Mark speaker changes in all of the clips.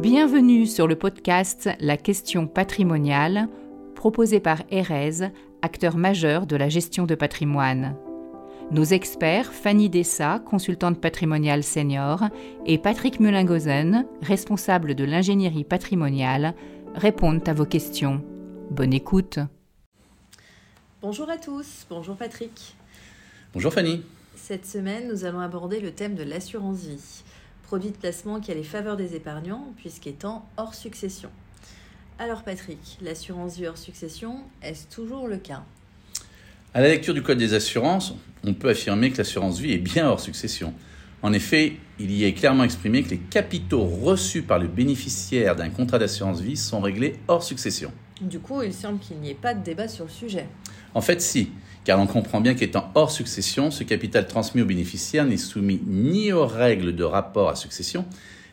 Speaker 1: Bienvenue sur le podcast La question patrimoniale, proposé par Erez, acteur majeur de la gestion de patrimoine. Nos experts, Fanny Dessa, consultante patrimoniale senior, et Patrick Mulingozen, responsable de l'ingénierie patrimoniale, répondent à vos questions. Bonne écoute.
Speaker 2: Bonjour à tous, bonjour Patrick.
Speaker 3: Bonjour Fanny.
Speaker 2: Cette semaine, nous allons aborder le thème de l'assurance vie produit de placement qui a les faveurs des épargnants, puisqu'étant hors succession. Alors Patrick, l'assurance vie hors succession, est-ce toujours le cas?
Speaker 3: À la lecture du Code des assurances, on peut affirmer que l'assurance vie est bien hors succession. En effet, il y est clairement exprimé que les capitaux reçus par le bénéficiaire d'un contrat d'assurance vie sont réglés hors succession.
Speaker 2: Du coup, il semble qu'il n'y ait pas de débat sur le sujet.
Speaker 3: En fait, si, car on comprend bien qu'étant hors succession, ce capital transmis au bénéficiaire n'est soumis ni aux règles de rapport à succession,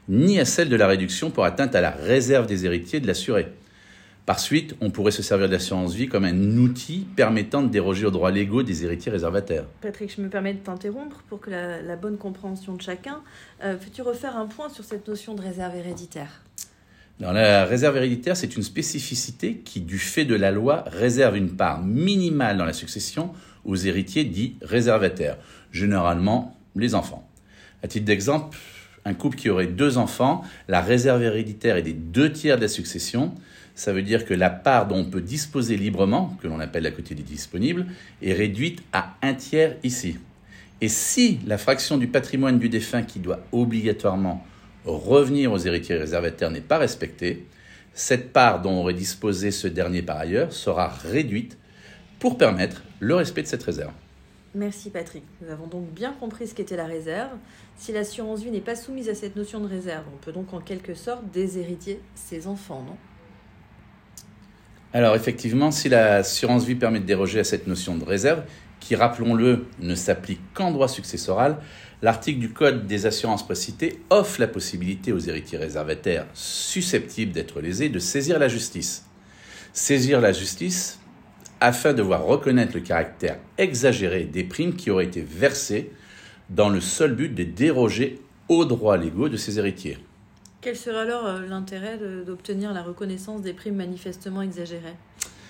Speaker 3: ni à celles de la réduction pour atteinte à la réserve des héritiers de l'assuré. Par suite, on pourrait se servir de l'assurance vie comme un outil permettant de déroger aux droits légaux des héritiers réservataires.
Speaker 2: Patrick, je me permets de t'interrompre pour que la, bonne compréhension de chacun. Euh, Peux-tu refaire un point sur cette notion de réserve héréditaire?
Speaker 3: La réserve héréditaire, c'est une spécificité qui, du fait de la loi, réserve une part minimale dans la succession aux héritiers dits réservataires, généralement les enfants. À titre d'exemple, un couple qui aurait deux enfants, la réserve héréditaire est des deux tiers de la succession. Ça veut dire que la part dont on peut disposer librement, que l'on appelle la quotité disponible, est réduite à un tiers ici. Et si la fraction du patrimoine du défunt qui doit obligatoirement revenir aux héritiers réservataires n'est pas respectée, cette part dont aurait disposé ce dernier par ailleurs sera réduite pour permettre le respect de cette réserve.
Speaker 2: Merci Patrick. Nous avons donc bien compris ce qu'était la réserve. Si l'assurance vie n'est pas soumise à cette notion de réserve, on peut donc en quelque sorte déshériter ses enfants, non?
Speaker 3: Alors effectivement, si l'assurance vie permet de déroger à cette notion de réserve, qui, rappelons-le, ne s'applique qu'en droit successoral, l'article du Code des assurances précité offre la possibilité aux héritiers réservataires susceptibles d'être lésés de saisir la justice. Saisir la justice afin de voir reconnaître le caractère exagéré des primes qui auraient été versées dans le seul but de déroger aux droits légaux de ces héritiers.
Speaker 2: Quel serait alors euh, l'intérêt d'obtenir la reconnaissance des primes manifestement exagérées?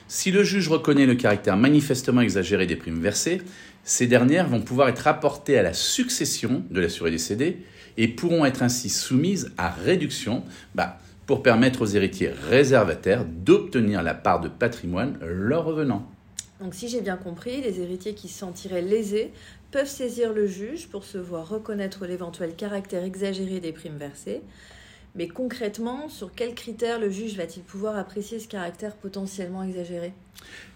Speaker 3: Si le juge reconnaît le caractère manifestement exagéré des primes versées, ces dernières vont pouvoir être apportées à la succession de l'assuré décédé et pourront être ainsi soumises à réduction bah, pour permettre aux héritiers réservataires d'obtenir la part de patrimoine leur revenant.
Speaker 2: Donc si j'ai bien compris, les héritiers qui se sentiraient lésés peuvent saisir le juge pour se voir reconnaître l'éventuel caractère exagéré des primes versées. Mais concrètement, sur quels critères le juge va-t-il pouvoir apprécier ce caractère potentiellement exagéré?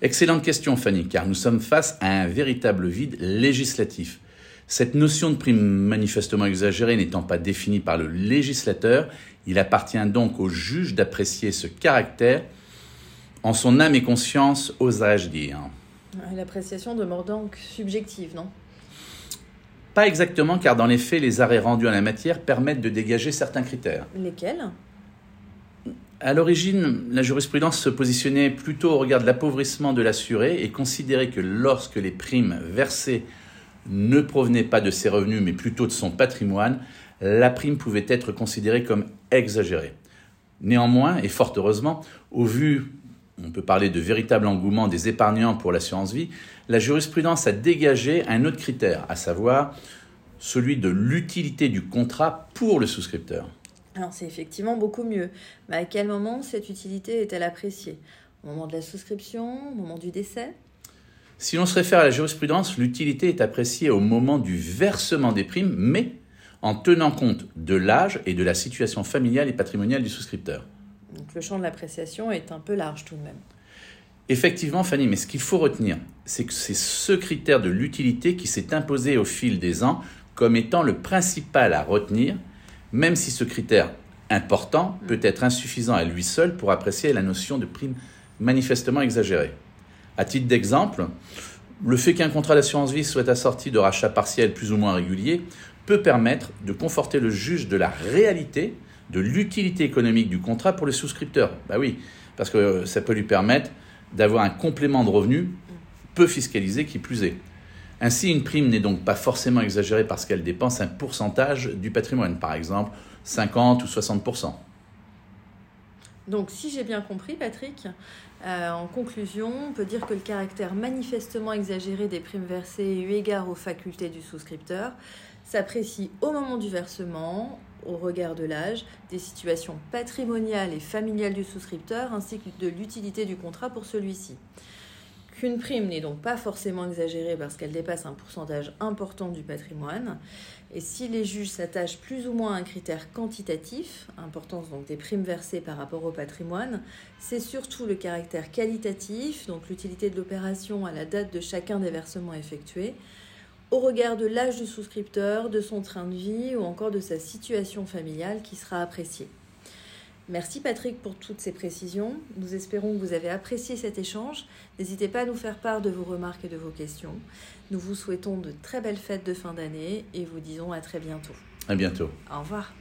Speaker 3: Excellente question, Fanny, car nous sommes face à un véritable vide législatif. Cette notion de prime manifestement exagérée n'étant pas définie par le législateur, il appartient donc au juge d'apprécier ce caractère en son âme et conscience, oserais-je dire.
Speaker 2: L'appréciation demeure donc subjective, non?
Speaker 3: Pas exactement, car dans les faits, les arrêts rendus en la matière permettent de dégager certains critères.
Speaker 2: Lesquels?
Speaker 3: À l'origine, la jurisprudence se positionnait plutôt au regard de l'appauvrissement de l'assuré et considérait que lorsque les primes versées ne provenaient pas de ses revenus, mais plutôt de son patrimoine, la prime pouvait être considérée comme exagérée. Néanmoins, et fort heureusement, au vu on peut parler de véritable engouement des épargnants pour l'assurance vie, la jurisprudence a dégagé un autre critère, à savoir celui de l'utilité du contrat pour le souscripteur.
Speaker 2: Alors c'est effectivement beaucoup mieux. Mais à quel moment cette utilité est-elle appréciée? Au moment de la souscription Au moment du décès?
Speaker 3: Si l'on se réfère à la jurisprudence, l'utilité est appréciée au moment du versement des primes, mais en tenant compte de l'âge et de la situation familiale et patrimoniale du souscripteur.
Speaker 2: Donc le champ de l'appréciation est un peu large tout de même.
Speaker 3: Effectivement, Fanny, mais ce qu'il faut retenir, c'est que c'est ce critère de l'utilité qui s'est imposé au fil des ans comme étant le principal à retenir, même si ce critère important peut être insuffisant à lui seul pour apprécier la notion de prime manifestement exagérée. À titre d'exemple, le fait qu'un contrat d'assurance vie soit assorti de rachats partiels plus ou moins réguliers peut permettre de conforter le juge de la réalité de l'utilité économique du contrat pour les souscripteurs. Bah oui, parce que ça peut lui permettre d'avoir un complément de revenus peu fiscalisé qui plus est. Ainsi, une prime n'est donc pas forcément exagérée parce qu'elle dépense un pourcentage du patrimoine, par exemple 50 ou 60
Speaker 2: Donc, si j'ai bien compris, Patrick, euh, en conclusion, on peut dire que le caractère manifestement exagéré des primes versées eu égard aux facultés du souscripteur s'apprécie au moment du versement, au regard de l'âge, des situations patrimoniales et familiales du souscripteur, ainsi que de l'utilité du contrat pour celui-ci. Qu'une prime n'est donc pas forcément exagérée parce qu'elle dépasse un pourcentage important du patrimoine. Et si les juges s'attachent plus ou moins à un critère quantitatif, importance donc des primes versées par rapport au patrimoine, c'est surtout le caractère qualitatif, donc l'utilité de l'opération à la date de chacun des versements effectués, au regard de l'âge du souscripteur, de son train de vie ou encore de sa situation familiale qui sera appréciée. Merci Patrick pour toutes ces précisions. Nous espérons que vous avez apprécié cet échange. N'hésitez pas à nous faire part de vos remarques et de vos questions. Nous vous souhaitons de très belles fêtes de fin d'année et vous disons à très bientôt.
Speaker 3: À bientôt.
Speaker 2: Au revoir.